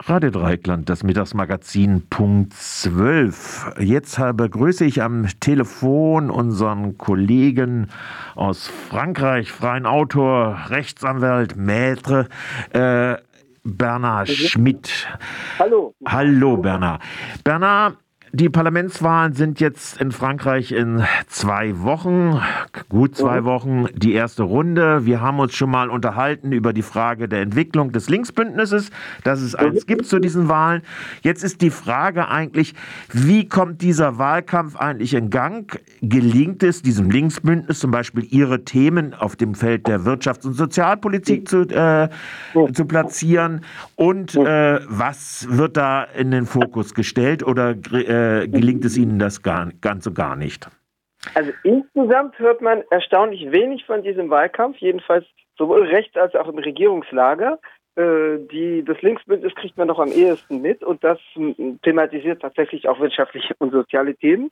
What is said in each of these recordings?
Radio Dreikland, das Mittagsmagazin Punkt 12. Jetzt begrüße ich am Telefon unseren Kollegen aus Frankreich, freien Autor, Rechtsanwalt, Maître, äh, Bernhard mhm. Schmidt. Hallo. Hallo, Bernhard. Bernhard, die Parlamentswahlen sind jetzt in Frankreich in zwei Wochen, gut zwei mhm. Wochen, die erste Runde. Wir haben uns schon mal unterhalten über die Frage der Entwicklung des Linksbündnisses, dass es eins gibt zu diesen Wahlen. Jetzt ist die Frage eigentlich, wie kommt dieser Wahlkampf eigentlich in Gang? Gelingt es diesem Linksbündnis zum Beispiel ihre Themen auf dem Feld der Wirtschafts- und Sozialpolitik zu, äh, zu platzieren? Und äh, was wird da in den Fokus gestellt oder äh, äh, gelingt es Ihnen das gar, ganz und gar nicht? Also insgesamt hört man erstaunlich wenig von diesem Wahlkampf, jedenfalls sowohl rechts als auch im Regierungslager. Äh, die, das Linksbündnis kriegt man noch am ehesten mit und das thematisiert tatsächlich auch wirtschaftliche und soziale Themen.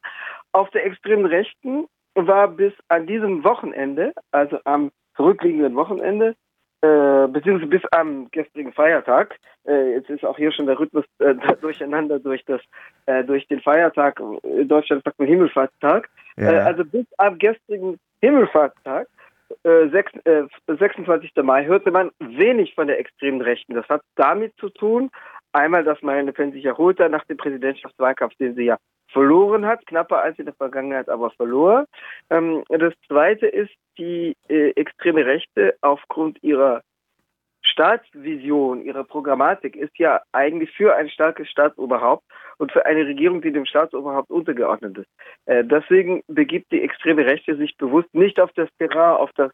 Auf der extremen Rechten war bis an diesem Wochenende, also am zurückliegenden Wochenende, äh, beziehungsweise bis am gestrigen Feiertag. Äh, jetzt ist auch hier schon der Rhythmus äh, durcheinander durch das, äh, durch den Feiertag. In Deutschland sagt man Himmelfahrtstag. Ja. Äh, also bis am gestrigen Himmelfahrtstag, 6, 26. Mai, hörte man wenig von der extremen Rechten. Das hat damit zu tun, einmal, dass Marine Le Pen sich erholt hat nach dem Präsidentschaftswahlkampf, den sie ja verloren hat, knapper als in der Vergangenheit, aber verlor. Ähm, das Zweite ist, die äh, extreme Rechte aufgrund ihrer Staatsvision, ihrer Programmatik ist ja eigentlich für ein starkes Staatsoberhaupt und für eine Regierung, die dem Staatsoberhaupt untergeordnet ist. Äh, deswegen begibt die extreme Rechte sich bewusst nicht auf das Terrain, auf das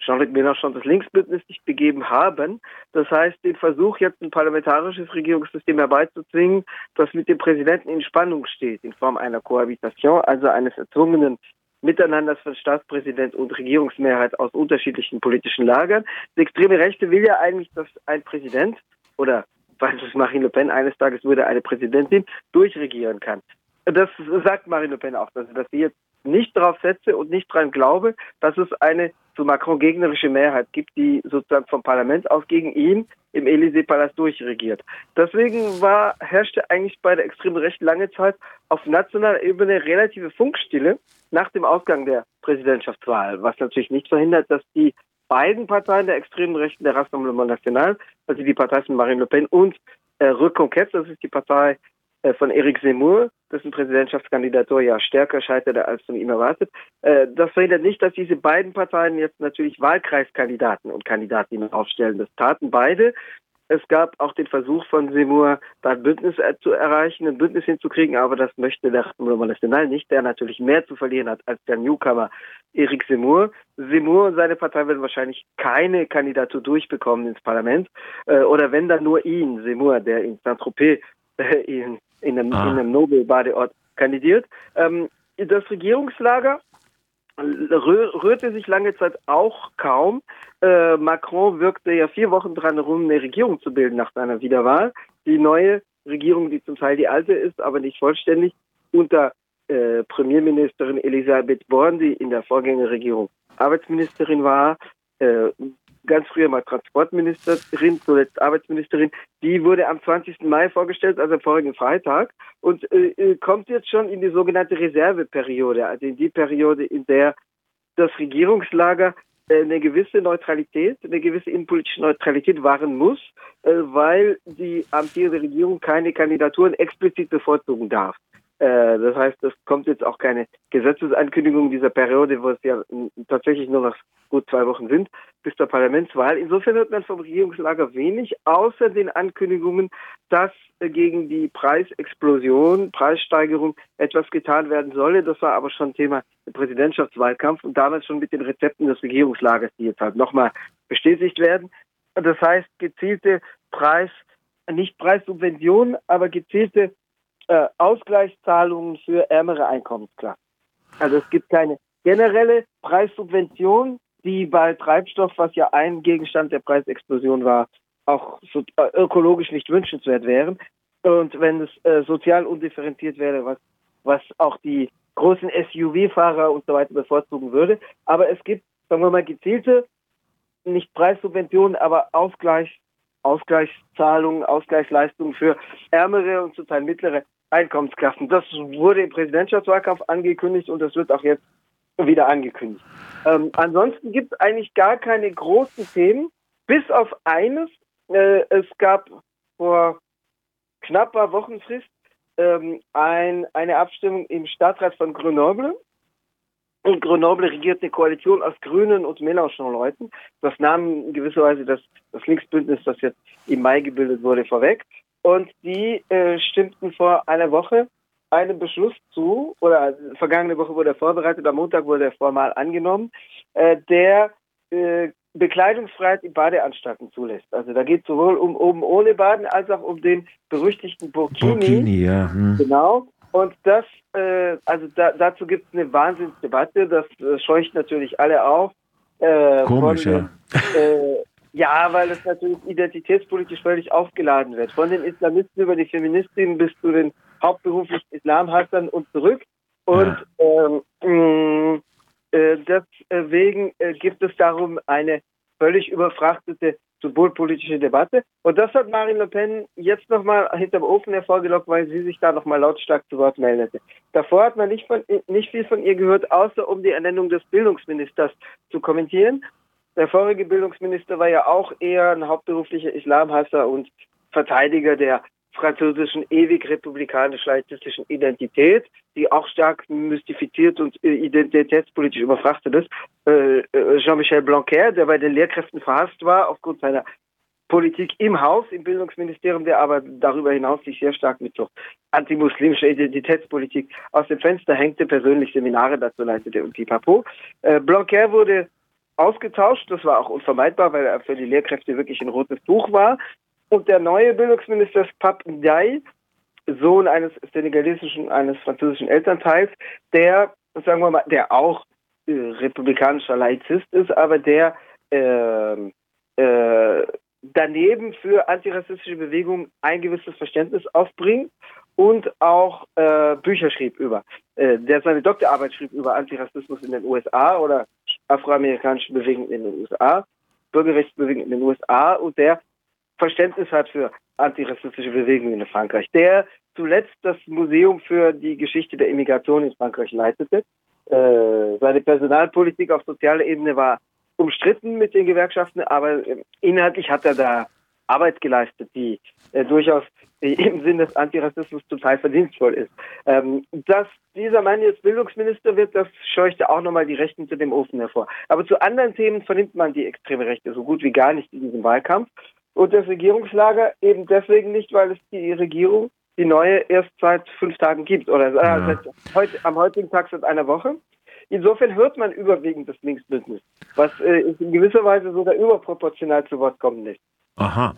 Jean-Luc Mélenchon das Linksbündnis sich begeben haben. Das heißt, den Versuch, jetzt ein parlamentarisches Regierungssystem herbeizuzwingen, das mit dem Präsidenten in Spannung steht, in Form einer Kohabitation, also eines erzwungenen Miteinanders von Staatspräsident und Regierungsmehrheit aus unterschiedlichen politischen Lagern. Die extreme Rechte will ja eigentlich, dass ein Präsident oder falls es Marine Le Pen eines Tages würde eine Präsidentin durchregieren kann. Das sagt Marine Le Pen auch, dass sie jetzt nicht darauf setze und nicht daran glaube, dass es eine zu Macron gegnerische Mehrheit gibt, die sozusagen vom Parlament aus gegen ihn im Élysée-Palast durchregiert. Deswegen war, herrschte eigentlich bei der extremen Rechten lange Zeit auf nationaler Ebene relative Funkstille nach dem Ausgang der Präsidentschaftswahl, was natürlich nicht verhindert, dass die beiden Parteien der extremen Rechten, der Rassemblement National, also die Partei von Marine Le Pen und äh, Reconquête, das ist die Partei äh, von Eric Zemmour, dessen Präsidentschaftskandidatur ja stärker scheiterte als von ihm erwartet. Äh, das verhindert nicht, dass diese beiden Parteien jetzt natürlich Wahlkreiskandidaten und Kandidatinnen aufstellen. Das taten beide. Es gab auch den Versuch von Seymour, da ein Bündnis äh, zu erreichen, ein Bündnis hinzukriegen, aber das möchte der Rassemblement National nicht, der natürlich mehr zu verlieren hat als der Newcomer Eric Seymour. Seymour und seine Partei werden wahrscheinlich keine Kandidatur durchbekommen ins Parlament, oder wenn dann nur ihn, Seymour, der in Saint-Tropez in in einem, ah. in einem Nobelbadeort kandidiert. Ähm, das Regierungslager rührte sich lange Zeit auch kaum. Äh, Macron wirkte ja vier Wochen dran herum, eine Regierung zu bilden nach seiner Wiederwahl. Die neue Regierung, die zum Teil die alte ist, aber nicht vollständig, unter äh, Premierministerin Elisabeth Born, die in der Vorgängerregierung Arbeitsministerin war, äh, ganz früher mal Transportministerin, zuletzt Arbeitsministerin, die wurde am 20. Mai vorgestellt, also vorigen Freitag, und äh, äh, kommt jetzt schon in die sogenannte Reserveperiode, also in die Periode, in der das Regierungslager äh, eine gewisse Neutralität, eine gewisse innenpolitische Neutralität wahren muss, äh, weil die amtierende Regierung keine Kandidaturen explizit bevorzugen darf. Das heißt, es kommt jetzt auch keine Gesetzesankündigung dieser Periode, wo es ja tatsächlich nur noch gut zwei Wochen sind, bis zur Parlamentswahl. Insofern hört man vom Regierungslager wenig, außer den Ankündigungen, dass gegen die Preisexplosion, Preissteigerung etwas getan werden solle. Das war aber schon Thema im Präsidentschaftswahlkampf und damals schon mit den Rezepten des Regierungslagers, die jetzt halt nochmal bestätigt werden. Das heißt, gezielte Preis, nicht Preissubventionen, aber gezielte äh, Ausgleichszahlungen für ärmere Einkommensklassen. Also es gibt keine generelle Preissubvention, die bei Treibstoff, was ja ein Gegenstand der Preisexplosion war, auch so, äh, ökologisch nicht wünschenswert wären. Und wenn es äh, sozial undifferenziert wäre, was, was auch die großen SUV-Fahrer und so weiter bevorzugen würde. Aber es gibt, sagen wir mal, gezielte, nicht Preissubventionen, aber Ausgleich Ausgleichszahlungen, Ausgleichsleistungen für ärmere und zum Teil mittlere Einkommensklassen. Das wurde im Präsidentschaftswahlkampf angekündigt und das wird auch jetzt wieder angekündigt. Ähm, ansonsten gibt es eigentlich gar keine großen Themen, bis auf eines. Äh, es gab vor knapper Wochenfrist ähm, ein, eine Abstimmung im Stadtrat von Grenoble. Und Grenoble regiert eine Koalition aus Grünen und Mélenchon-Leuten. Das nahm in gewisser Weise das, das Linksbündnis, das jetzt im Mai gebildet wurde, vorweg. Und die äh, stimmten vor einer Woche einem Beschluss zu, oder vergangene Woche wurde er vorbereitet, am Montag wurde er formal angenommen, äh, der äh, Bekleidungsfreiheit in Badeanstalten zulässt. Also da geht es sowohl um oben ohne Baden als auch um den berüchtigten Burkini. Burkini, ja. Hm. Genau. Und das, äh, also da, dazu gibt es eine Wahnsinnsdebatte, das äh, scheucht natürlich alle auf. Äh, Komisch, ja. Äh, ja, weil es natürlich identitätspolitisch völlig aufgeladen wird. Von den Islamisten über die Feministinnen bis zu den hauptberuflichen Islamhassern und zurück. Und ja. ähm, äh, deswegen äh, gibt es darum eine völlig überfrachtete symbolpolitische Debatte. Und das hat Marine Le Pen jetzt nochmal hinterm Ofen hervorgelockt, weil sie sich da nochmal lautstark zu Wort meldete. Davor hat man nicht, von, nicht viel von ihr gehört, außer um die Ernennung des Bildungsministers zu kommentieren. Der vorige Bildungsminister war ja auch eher ein hauptberuflicher Islamhasser und Verteidiger der französischen ewig republikanisch-laizistischen Identität, die auch stark mystifiziert und äh, identitätspolitisch überfrachtet ist. Äh, äh, Jean-Michel Blanquer, der bei den Lehrkräften verhasst war aufgrund seiner Politik im Haus, im Bildungsministerium, der aber darüber hinaus sich sehr stark mit so antimuslimischer Identitätspolitik aus dem Fenster hängte, persönlich Seminare dazu leitete und pipapo. Blanquer wurde ausgetauscht, das war auch unvermeidbar, weil er für die Lehrkräfte wirklich ein rotes Buch war. Und der neue Bildungsminister Pap Ndiaye, Sohn eines senegalesischen, eines französischen Elternteils, der, sagen wir mal, der auch äh, republikanischer Laizist ist, aber der äh, äh, daneben für antirassistische Bewegungen ein gewisses Verständnis aufbringt und auch äh, Bücher schrieb über. Äh, der seine Doktorarbeit schrieb über Antirassismus in den USA oder afroamerikanische Bewegungen in den USA, Bürgerrechtsbewegungen in den USA und der Verständnis hat für antirassistische Bewegungen in Frankreich, der zuletzt das Museum für die Geschichte der Immigration in Frankreich leitete. Äh, seine Personalpolitik auf sozialer Ebene war umstritten mit den Gewerkschaften, aber inhaltlich hat er da Arbeit geleistet, die äh, durchaus im Sinn des Antirassismus Teil verdienstvoll ist. Ähm, dass dieser Mann jetzt Bildungsminister wird, das scheuchte auch nochmal die Rechten zu dem Ofen hervor. Aber zu anderen Themen vernimmt man die extreme Rechte so gut wie gar nicht in diesem Wahlkampf und das Regierungslager eben deswegen nicht, weil es die Regierung, die neue, erst seit fünf Tagen gibt oder ja. seit heute, am heutigen Tag seit einer Woche. Insofern hört man überwiegend das Linksbündnis, was äh, in gewisser Weise sogar überproportional zu Wort kommen lässt. Aha.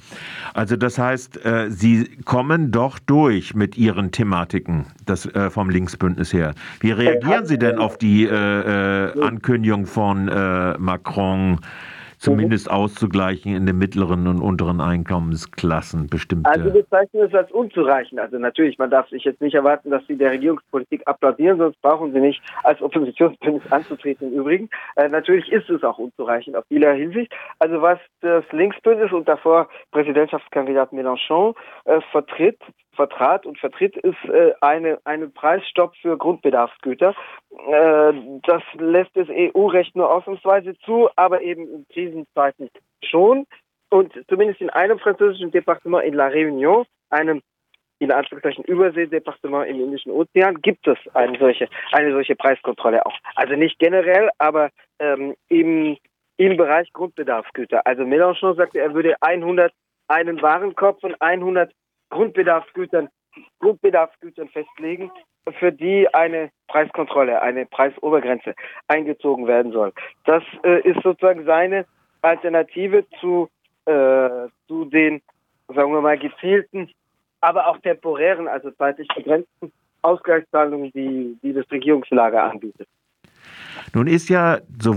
Also das heißt, äh, Sie kommen doch durch mit Ihren Thematiken das, äh, vom Linksbündnis her. Wie reagieren Sie denn auf die äh, äh Ankündigung von äh, Macron, zumindest mhm. auszugleichen in den mittleren und unteren Einkommensklassen bestimmte. Also wir bezeichnen es als unzureichend. Also natürlich, man darf sich jetzt nicht erwarten, dass sie der Regierungspolitik applaudieren, sonst brauchen sie nicht als Oppositionsbündnis anzutreten im Übrigen. Äh, natürlich ist es auch unzureichend auf vieler Hinsicht. Also was das Linksbündnis und davor Präsidentschaftskandidat Mélenchon äh, vertritt, vertrat und vertritt, ist äh, eine, einen Preisstopp für Grundbedarfsgüter. Äh, das lässt das EU-Recht nur ausnahmsweise zu, aber eben in Krisenzeiten schon. Und zumindest in einem französischen Departement in La Réunion, einem in Anführungszeichen Überseedepartement im Indischen Ozean, gibt es eine solche, eine solche Preiskontrolle auch. Also nicht generell, aber ähm, im, im Bereich Grundbedarfsgüter. Also Mélenchon sagte, er würde 100 einen Warenkorb von 100 Grundbedarfsgütern, Grundbedarfsgütern festlegen, für die eine Preiskontrolle, eine Preisobergrenze eingezogen werden soll. Das äh, ist sozusagen seine Alternative zu, äh, zu den, sagen wir mal, gezielten, aber auch temporären, also zeitlich begrenzten Ausgleichszahlungen, die, die das Regierungslager anbietet. Nun ist ja so